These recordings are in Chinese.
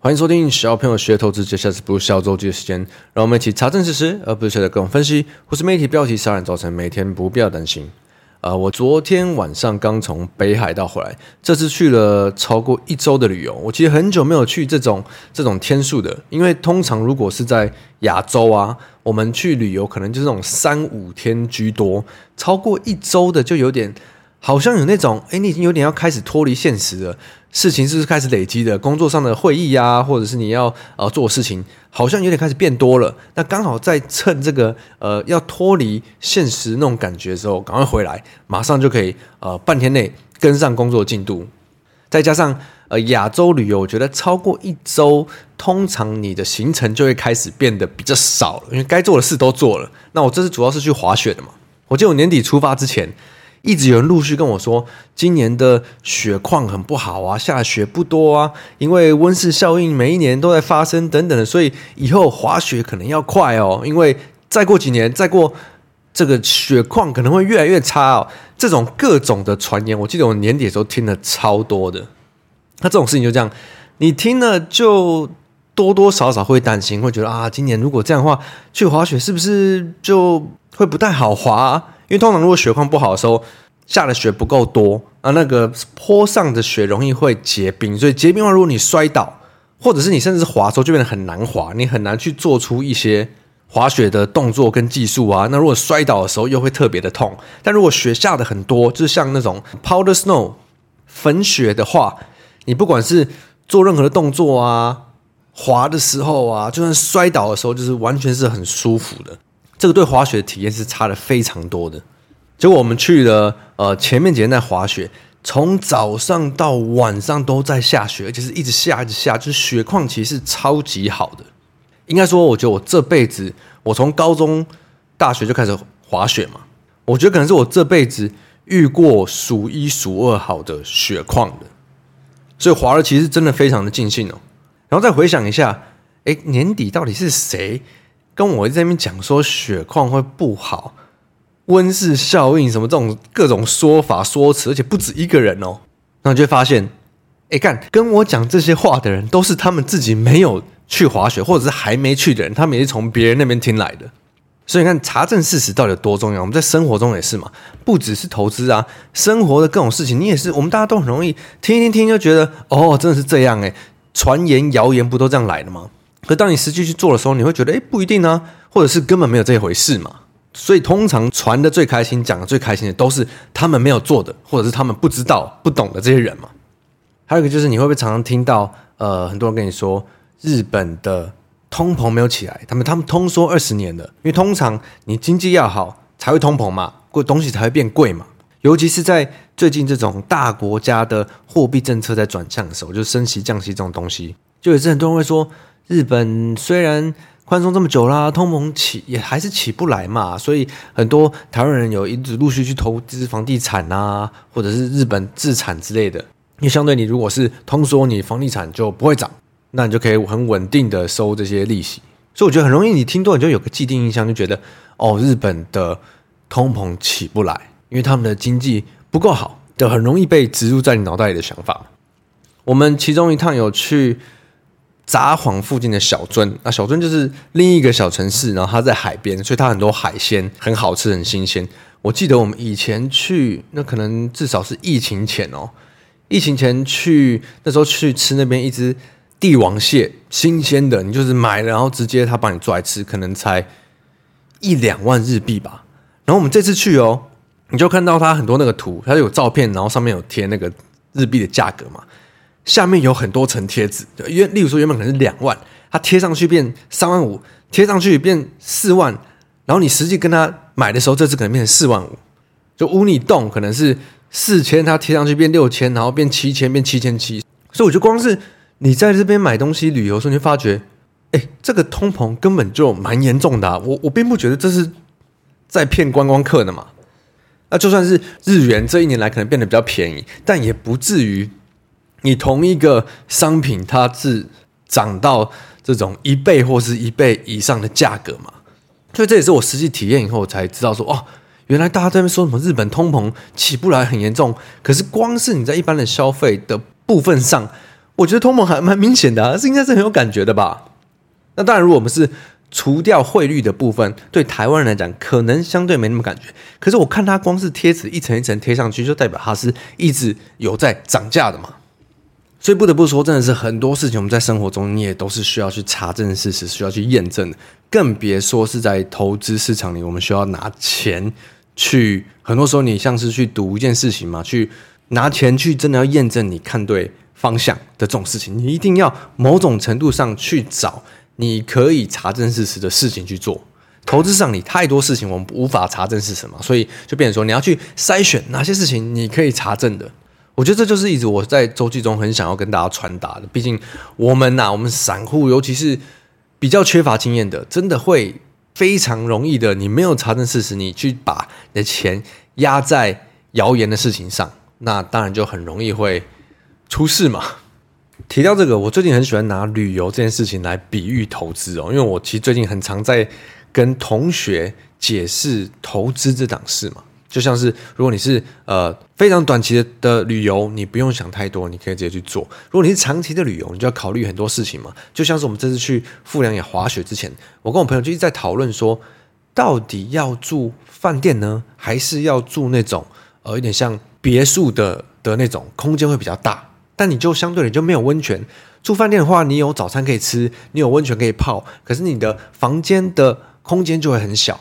欢迎收听小朋友学投资，接下来是不小周记的时间，让我们一起查证事实，而不是随各种分析或是媒体标题杀人，造成每天不必要担心。啊、我昨天晚上刚从北海道回来，这次去了超过一周的旅游。我其实很久没有去这种这种天数的，因为通常如果是在亚洲啊，我们去旅游可能就是这种三五天居多，超过一周的就有点。好像有那种，哎，你已经有点要开始脱离现实了，事情是不是开始累积的？工作上的会议呀、啊，或者是你要呃做事情，好像有点开始变多了。那刚好在趁这个呃要脱离现实那种感觉的时候，赶快回来，马上就可以呃半天内跟上工作进度。再加上呃亚洲旅游，我觉得超过一周，通常你的行程就会开始变得比较少了，因为该做的事都做了。那我这次主要是去滑雪的嘛，我记得我年底出发之前。一直有人陆续跟我说，今年的雪况很不好啊，下雪不多啊，因为温室效应每一年都在发生等等的，所以以后滑雪可能要快哦，因为再过几年，再过这个雪况可能会越来越差哦。这种各种的传言，我记得我年底的时候听了超多的。那这种事情就这样，你听了就多多少少会担心，会觉得啊，今年如果这样的话，去滑雪是不是就会不太好滑啊？因为通常如果雪况不好的时候，下的雪不够多啊，那个坡上的雪容易会结冰，所以结冰的话，如果你摔倒，或者是你甚至是滑的时候，就变得很难滑，你很难去做出一些滑雪的动作跟技术啊。那如果摔倒的时候又会特别的痛。但如果雪下的很多，就是像那种 powder snow 粉雪的话，你不管是做任何的动作啊，滑的时候啊，就算摔倒的时候，就是完全是很舒服的。这个对滑雪的体验是差的非常多的。结果我们去了，呃，前面几天在滑雪，从早上到晚上都在下雪，而且是一直下一直下，就是雪况其实是超级好的。应该说，我觉得我这辈子，我从高中、大学就开始滑雪嘛，我觉得可能是我这辈子遇过数一数二好的雪况的，所以滑了其实真的非常的尽兴哦。然后再回想一下，哎，年底到底是谁？跟我在那边讲说雪况会不好，温室效应什么这种各种说法说辞，而且不止一个人哦。那你就发现，哎，干跟我讲这些话的人，都是他们自己没有去滑雪，或者是还没去的人，他们也是从别人那边听来的。所以你看，查证事实到底有多重要？我们在生活中也是嘛，不只是投资啊，生活的各种事情，你也是。我们大家都很容易听一听，听就觉得哦，真的是这样哎，传言谣言不都这样来的吗？可当你实际去做的时候，你会觉得，哎，不一定呢，或者是根本没有这一回事嘛。所以通常传的最开心、讲的最开心的，都是他们没有做的，或者是他们不知道、不懂的这些人嘛。还有一个就是，你会不会常常听到，呃，很多人跟你说，日本的通膨没有起来，他们他们通缩二十年了，因为通常你经济要好才会通膨嘛，贵东西才会变贵嘛。尤其是在最近这种大国家的货币政策在转向的时候，就升息、降息这种东西，就也是很多人会说。日本虽然宽松这么久啦，通膨起也还是起不来嘛，所以很多台湾人有一直陆续去投资房地产啊，或者是日本自产之类的。因为相对你如果是通缩，你房地产就不会涨，那你就可以很稳定的收这些利息。所以我觉得很容易，你听多你就有个既定印象，就觉得哦，日本的通膨起不来，因为他们的经济不够好，就很容易被植入在你脑袋里的想法。我们其中一趟有去。札幌附近的小樽，那小樽就是另一个小城市，然后它在海边，所以它很多海鲜很好吃，很新鲜。我记得我们以前去，那可能至少是疫情前哦，疫情前去那时候去吃那边一只帝王蟹，新鲜的，你就是买了，然后直接他帮你做来吃，可能才一两万日币吧。然后我们这次去哦，你就看到它很多那个图，它有照片，然后上面有贴那个日币的价格嘛。下面有很多层贴纸，原例如说原本可能是两万，它贴上去变三万五，贴上去变四万，然后你实际跟他买的时候，这次可能变成四万五，就屋你动可能是四千，它贴上去变六千，然后变七千，变七千七，所以我就光是你在这边买东西旅游的时候，你就发觉，哎，这个通膨根本就蛮严重的，我我并不觉得这是在骗观光客的嘛。那就算是日元这一年来可能变得比较便宜，但也不至于你同一个商品它是涨到这种一倍或是一倍以上的价格嘛。所以这也是我实际体验以后才知道说，哦，原来大家在那边说什么日本通膨起不来很严重，可是光是你在一般的消费的部分上，我觉得通膨还蛮明显的啊，是应该是很有感觉的吧。那当然，如果我们是除掉汇率的部分，对台湾人来讲，可能相对没那么感觉。可是我看它光是贴纸一层一层贴上去，就代表它是一直有在涨价的嘛。所以不得不说，真的是很多事情我们在生活中你也都是需要去查证事实，需要去验证的。更别说是在投资市场里，我们需要拿钱去。很多时候，你像是去赌一件事情嘛，去拿钱去真的要验证你看对方向的这种事情，你一定要某种程度上去找。你可以查证事实的事情去做，投资上你太多事情我们无法查证是什么，所以就变成说你要去筛选哪些事情你可以查证的。我觉得这就是一直我在周记中很想要跟大家传达的。毕竟我们呐、啊，我们散户尤其是比较缺乏经验的，真的会非常容易的。你没有查证事实，你去把你的钱压在谣言的事情上，那当然就很容易会出事嘛。提到这个，我最近很喜欢拿旅游这件事情来比喻投资哦，因为我其实最近很常在跟同学解释投资这档事嘛。就像是如果你是呃非常短期的的旅游，你不用想太多，你可以直接去做；如果你是长期的旅游，你就要考虑很多事情嘛。就像是我们这次去富良野滑雪之前，我跟我朋友就一直在讨论说，到底要住饭店呢，还是要住那种呃有点像别墅的的那种，空间会比较大。但你就相对你就没有温泉，住饭店的话，你有早餐可以吃，你有温泉可以泡，可是你的房间的空间就会很小。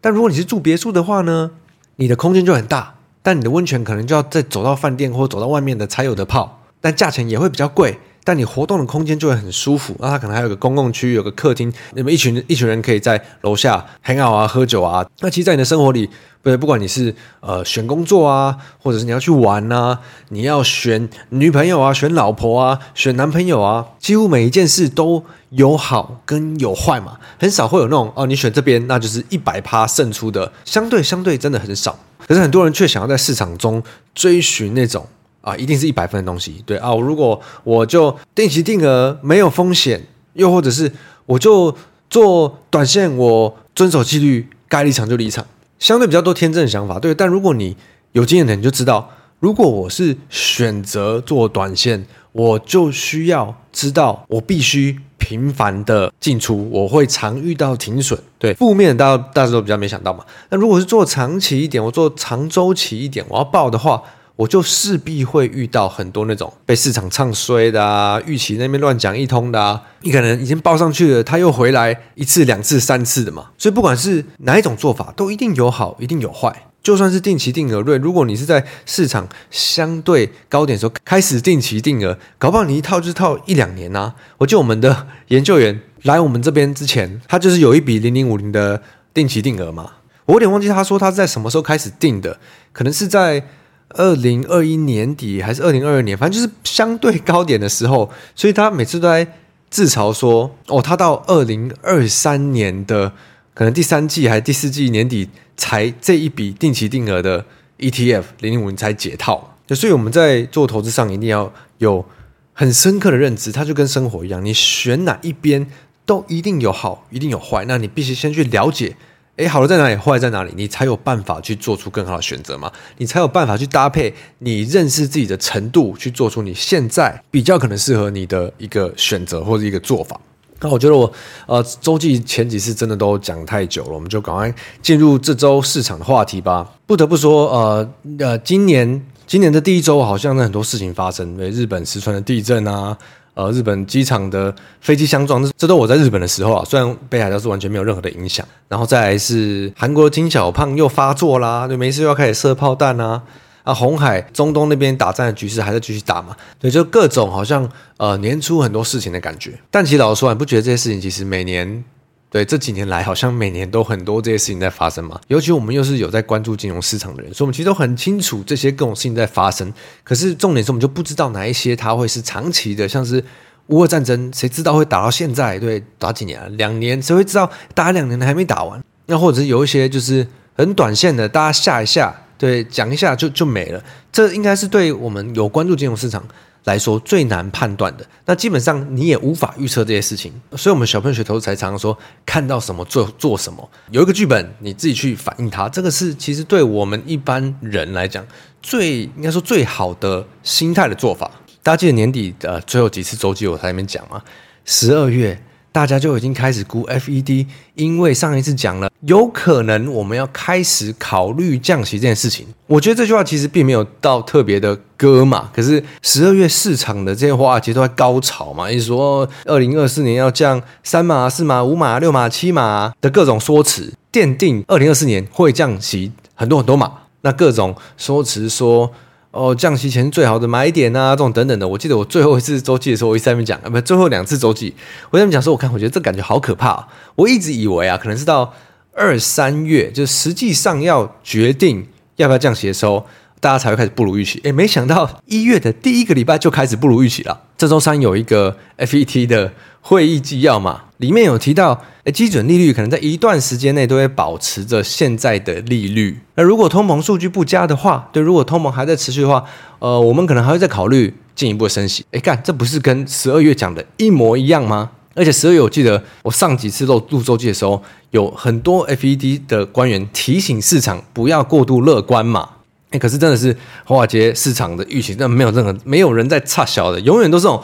但如果你是住别墅的话呢，你的空间就很大，但你的温泉可能就要再走到饭店或走到外面的才有的泡，但价钱也会比较贵。但你活动的空间就会很舒服，那它可能还有个公共区域，有个客厅，你们一群一群人可以在楼下 hang out 啊，喝酒啊。那其实，在你的生活里，不对，不管你是呃选工作啊，或者是你要去玩啊，你要选女朋友啊，选老婆啊，选男朋友啊，几乎每一件事都有好跟有坏嘛，很少会有那种哦，你选这边那就是一百趴胜出的，相对相对真的很少。可是很多人却想要在市场中追寻那种。啊，一定是一百分的东西，对啊。如果我就定期定额没有风险，又或者是我就做短线，我遵守纪律，该离场就离场，相对比较多天真的想法，对。但如果你有经验的，你就知道，如果我是选择做短线，我就需要知道，我必须频繁的进出，我会常遇到停损，对。负面的大家大家都比较没想到嘛。那如果是做长期一点，我做长周期一点，我要报的话。我就势必会遇到很多那种被市场唱衰的啊，预期那边乱讲一通的啊，你可能已经报上去了，他又回来一次、两次、三次的嘛。所以不管是哪一种做法，都一定有好，一定有坏。就算是定期定额论，如果你是在市场相对高点时候开始定期定额，搞不好你一套就是套一两年啊。我记得我们的研究员来我们这边之前，他就是有一笔零零五零的定期定额嘛。我有点忘记他说他在什么时候开始定的，可能是在。二零二一年底还是二零二二年，反正就是相对高点的时候，所以他每次都在自嘲说：“哦，他到二零二三年的可能第三季还是第四季年底才这一笔定期定额的 ETF 零零五才解套。”所以我们在做投资上一定要有很深刻的认知，它就跟生活一样，你选哪一边都一定有好，一定有坏，那你必须先去了解。诶，好的在哪里，坏在哪里，你才有办法去做出更好的选择嘛？你才有办法去搭配你认识自己的程度，去做出你现在比较可能适合你的一个选择或者一个做法。那我觉得我呃周记前几次真的都讲太久了，我们就赶快进入这周市场的话题吧。不得不说，呃呃，今年今年的第一周好像很多事情发生，日本石川的地震啊。呃，日本机场的飞机相撞，这这都我在日本的时候啊，虽然北海道是完全没有任何的影响。然后再来是韩国金小胖又发作啦，就没事又要开始射炮弹啊。啊，红海、中东那边打战的局势还在继续打嘛？对，就各种好像呃年初很多事情的感觉。但其实老实说，你不觉得这些事情其实每年？对，这几年来，好像每年都很多这些事情在发生嘛。尤其我们又是有在关注金融市场的人，所以我们其实都很清楚这些各种事情在发生。可是重点是我们就不知道哪一些它会是长期的，像是乌俄战争，谁知道会打到现在？对，打几年啊？两年？谁会知道打两年了还没打完？那或者是有一些就是很短线的，大家下一下，对，讲一下就就没了。这应该是对我们有关注金融市场来说最难判断的，那基本上你也无法预测这些事情，所以我们小朋友学投资才常常说看到什么做做什么，有一个剧本你自己去反映它，这个是其实对我们一般人来讲最应该说最好的心态的做法。大家记得年底的最后几次周记我在那边讲吗？十二月。大家就已经开始估 FED，因为上一次讲了，有可能我们要开始考虑降息这件事情。我觉得这句话其实并没有到特别的鸽嘛，可是十二月市场的这些话其实都在高潮嘛，意思说二零二四年要降三码、四码、五码、六码、七码的各种说辞，奠定二零二四年会降息很多很多码，那各种说辞说。哦，降息前最好的买点啊，这种等等的。我记得我最后一次周记的时候，我一直在那边讲啊，不，最后两次周记，我在那边讲说，我看，我觉得这感觉好可怕。我一直以为啊，可能是到二三月，就实际上要决定要不要降息的时候，大家才会开始不如预期。诶，没想到一月的第一个礼拜就开始不如预期了。这周三有一个 FET 的会议纪要嘛。里面有提到，诶，基准利率可能在一段时间内都会保持着现在的利率。那如果通膨数据不佳的话，对，如果通膨还在持续的话，呃，我们可能还会再考虑进一步的升息。诶，干，这不是跟十二月讲的一模一样吗？而且十二月我记得我上几次录录周记的时候，有很多 FED 的官员提醒市场不要过度乐观嘛。诶，可是真的是华尔街市场的预期，那没有任何没有人在差小的，永远都是这种。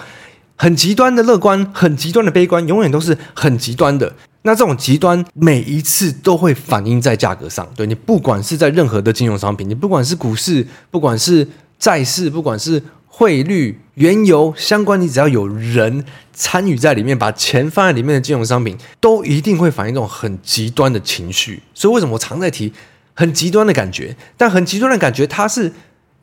很极端的乐观，很极端的悲观，永远都是很极端的。那这种极端每一次都会反映在价格上。对，你不管是在任何的金融商品，你不管是股市，不管是债市，不管是汇率、原油相关，你只要有人参与在里面，把钱放在里面的金融商品，都一定会反映这种很极端的情绪。所以为什么我常在提很极端的感觉？但很极端的感觉，它是。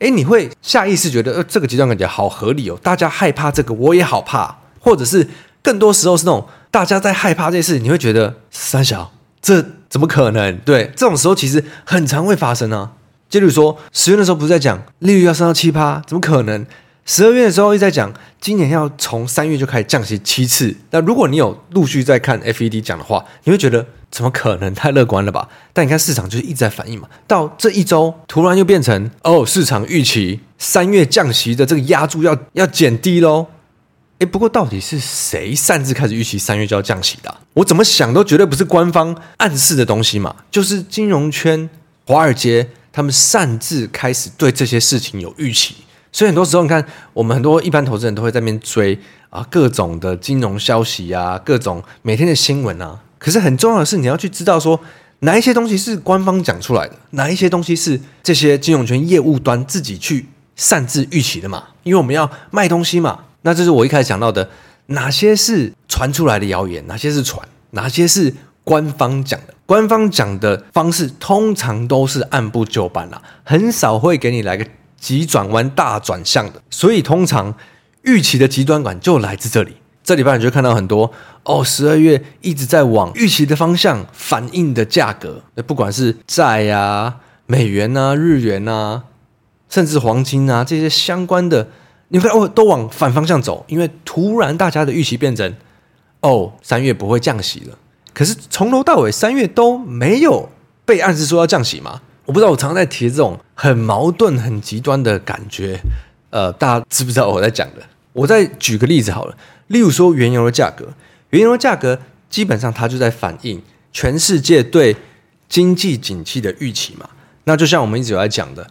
哎，你会下意识觉得，呃，这个极端感觉好合理哦。大家害怕这个，我也好怕。或者是更多时候是那种大家在害怕这事，你会觉得三小，这怎么可能？对，这种时候其实很常会发生啊。就比如说十月的时候不是在讲利率要升到七趴，怎么可能？十二月的时候一直在讲今年要从三月就开始降息七次。那如果你有陆续在看 FED 讲的话，你会觉得。怎么可能？太乐观了吧？但你看市场就是一直在反应嘛。到这一周，突然又变成哦，市场预期三月降息的这个压注要要减低喽。诶，不过到底是谁擅自开始预期三月就要降息的？我怎么想都绝对不是官方暗示的东西嘛。就是金融圈、华尔街他们擅自开始对这些事情有预期。所以很多时候，你看我们很多一般投资人都会在那边追啊，各种的金融消息啊，各种每天的新闻啊。可是很重要的是，你要去知道说哪一些东西是官方讲出来的，哪一些东西是这些金融圈业务端自己去擅自预期的嘛？因为我们要卖东西嘛。那这是我一开始讲到的，哪些是传出来的谣言，哪些是传，哪些是官方讲的。官方讲的方式通常都是按部就班啦，很少会给你来个急转弯、大转向的。所以通常预期的极端感就来自这里。这礼拜你就看到很多哦，十二月一直在往预期的方向反映的价格，那不管是债啊、美元啊、日元啊，甚至黄金啊这些相关的，你看哦，都往反方向走，因为突然大家的预期变成哦，三月不会降息了。可是从头到尾三月都没有被暗示说要降息嘛？我不知道，我常常在提这种很矛盾、很极端的感觉，呃，大家知不知道我在讲的？我再举个例子好了。例如说，原油的价格，原油的价格基本上它就在反映全世界对经济景气的预期嘛。那就像我们一直有在讲的，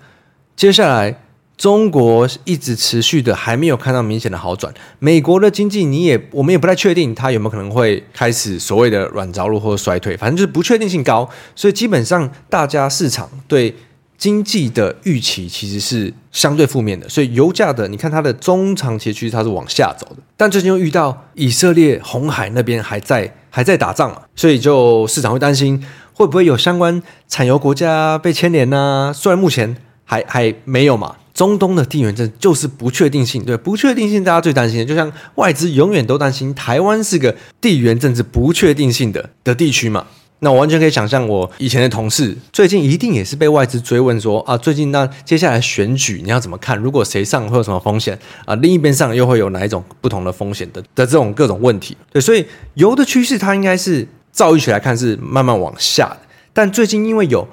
接下来中国一直持续的还没有看到明显的好转，美国的经济你也我们也不太确定它有没有可能会开始所谓的软着陆或者衰退，反正就是不确定性高，所以基本上大家市场对。经济的预期其实是相对负面的，所以油价的你看它的中长期趋势它是往下走的。但最近又遇到以色列红海那边还在还在打仗嘛，所以就市场会担心会不会有相关产油国家被牵连呢？虽然目前还还没有嘛。中东的地缘政治就是不确定性，对，不确定性大家最担心的，就像外资永远都担心台湾是个地缘政治不确定性的的地区嘛。那我完全可以想象，我以前的同事最近一定也是被外资追问说啊，最近那接下来选举你要怎么看？如果谁上会有什么风险啊？另一边上又会有哪一种不同的风险的的这种各种问题？对，所以油的趋势它应该是照预期来看是慢慢往下的，但最近因为有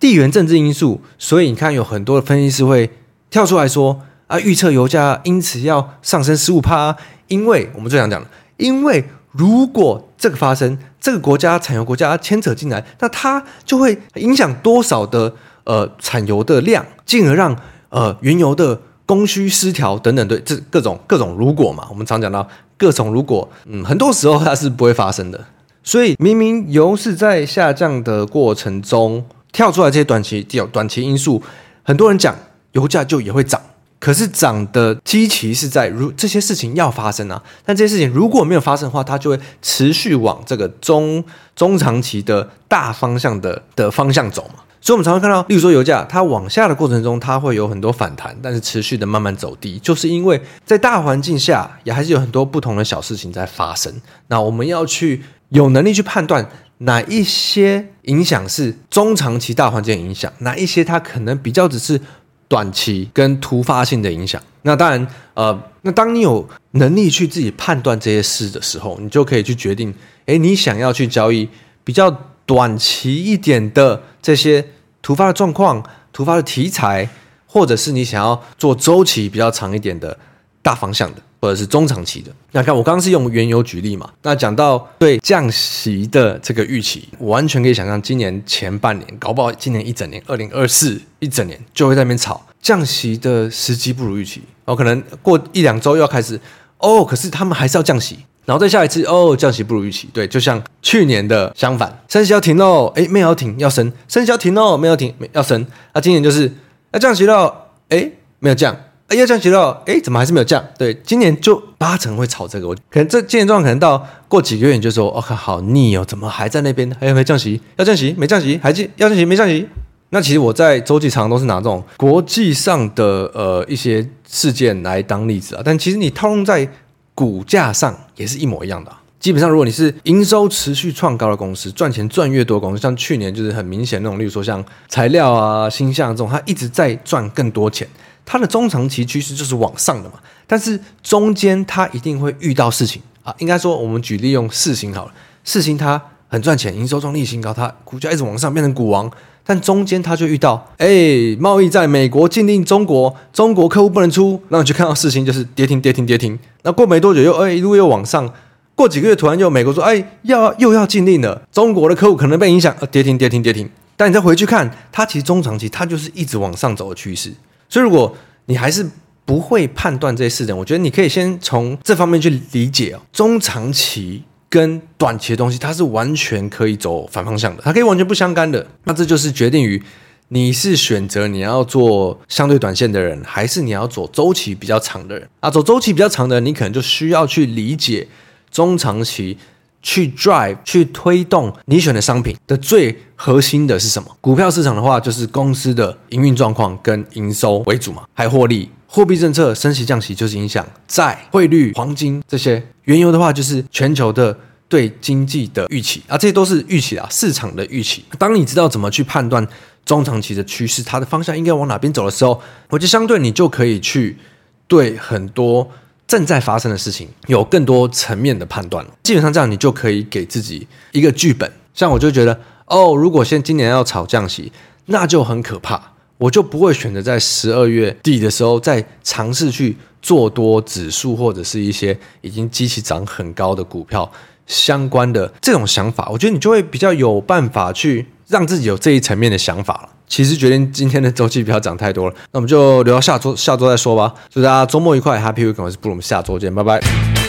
地缘政治因素，所以你看有很多的分析师会跳出来说啊，预测油价因此要上升十五趴，因为我们最想讲的，因为。如果这个发生，这个国家产油国家牵扯进来，那它就会影响多少的呃产油的量，进而让呃原油的供需失调等等，对，这各种各种如果嘛，我们常讲到各种如果，嗯，很多时候它是不会发生的。所以明明油是在下降的过程中跳出来这些短期短期因素，很多人讲油价就也会涨。可是涨的基期是在如这些事情要发生啊，但这些事情如果没有发生的话，它就会持续往这个中中长期的大方向的的方向走嘛。所以，我们常常看到，例如说油价它往下的过程中，它会有很多反弹，但是持续的慢慢走低，就是因为在大环境下也还是有很多不同的小事情在发生。那我们要去有能力去判断哪一些影响是中长期大环境影响，哪一些它可能比较只是。短期跟突发性的影响，那当然，呃，那当你有能力去自己判断这些事的时候，你就可以去决定，诶，你想要去交易比较短期一点的这些突发的状况、突发的题材，或者是你想要做周期比较长一点的大方向的。或者是中长期的，那看我刚刚是用原油举例嘛？那讲到对降息的这个预期，我完全可以想象，今年前半年，搞不好今年一整年，二零二四一整年就会在那边吵降息的时机不如预期。然哦，可能过一两周又要开始哦，可是他们还是要降息，然后再下一次哦，降息不如预期。对，就像去年的相反，升息要停喽，哎，没有要停，要升，升息要停喽，没有停，要升。那今年就是要降息喽，哎，没有降。要降息了，哎，怎么还是没有降？对，今年就八成会炒这个。我可能这今年状况可能到过几个月你就说，我、哦、靠，好腻哦，怎么还在那边？还有没降息？要降息？没降息？还降？要降息？没降息？那其实我在周记常常都是拿这种国际上的呃一些事件来当例子啊。但其实你套用在股价上也是一模一样的、基本上，如果你是营收持续创高的公司，赚钱赚越多公司，像去年就是很明显那种，例如说像材料啊、星象这种，它一直在赚更多钱。它的中长期趋势就是往上的嘛，但是中间它一定会遇到事情啊。应该说，我们举例用四星好了，四星它很赚钱，营收创历新高，它股价一直往上变成股王。但中间它就遇到，哎，贸易在美国禁令中国，中国客户不能出，然后你就看到四星就是跌停跌停跌停。那过没多久又哎一路又往上，过几个月突然又美国说，哎要又要禁令了，中国的客户可能被影响，呃跌停跌停跌停。但你再回去看，它其实中长期它就是一直往上走的趋势。所以，如果你还是不会判断这些事情，我觉得你可以先从这方面去理解哦。中长期跟短期的东西，它是完全可以走反方向的，它可以完全不相干的。那这就是决定于你是选择你要做相对短线的人，还是你要走周期比较长的人啊？走周期比较长的人，你可能就需要去理解中长期。去 drive 去推动你选的商品的最核心的是什么？股票市场的话，就是公司的营运状况跟营收为主嘛，还获利。货币政策升息降息就是影响债、汇率、黄金这些。原油的话，就是全球的对经济的预期啊，这些都是预期啊，市场的预期。当你知道怎么去判断中长期的趋势，它的方向应该往哪边走的时候，我就相对你就可以去对很多。正在发生的事情有更多层面的判断，基本上这样你就可以给自己一个剧本。像我就觉得，哦，如果现今年要炒降息，那就很可怕，我就不会选择在十二月底的时候再尝试去做多指数或者是一些已经基期涨很高的股票相关的这种想法。我觉得你就会比较有办法去让自己有这一层面的想法了。其实决定今天的周期不要讲太多了，那我们就留到下周下周再说吧。祝大家周末愉快，Happy Weekend！我是布鲁，我们下周见，拜拜。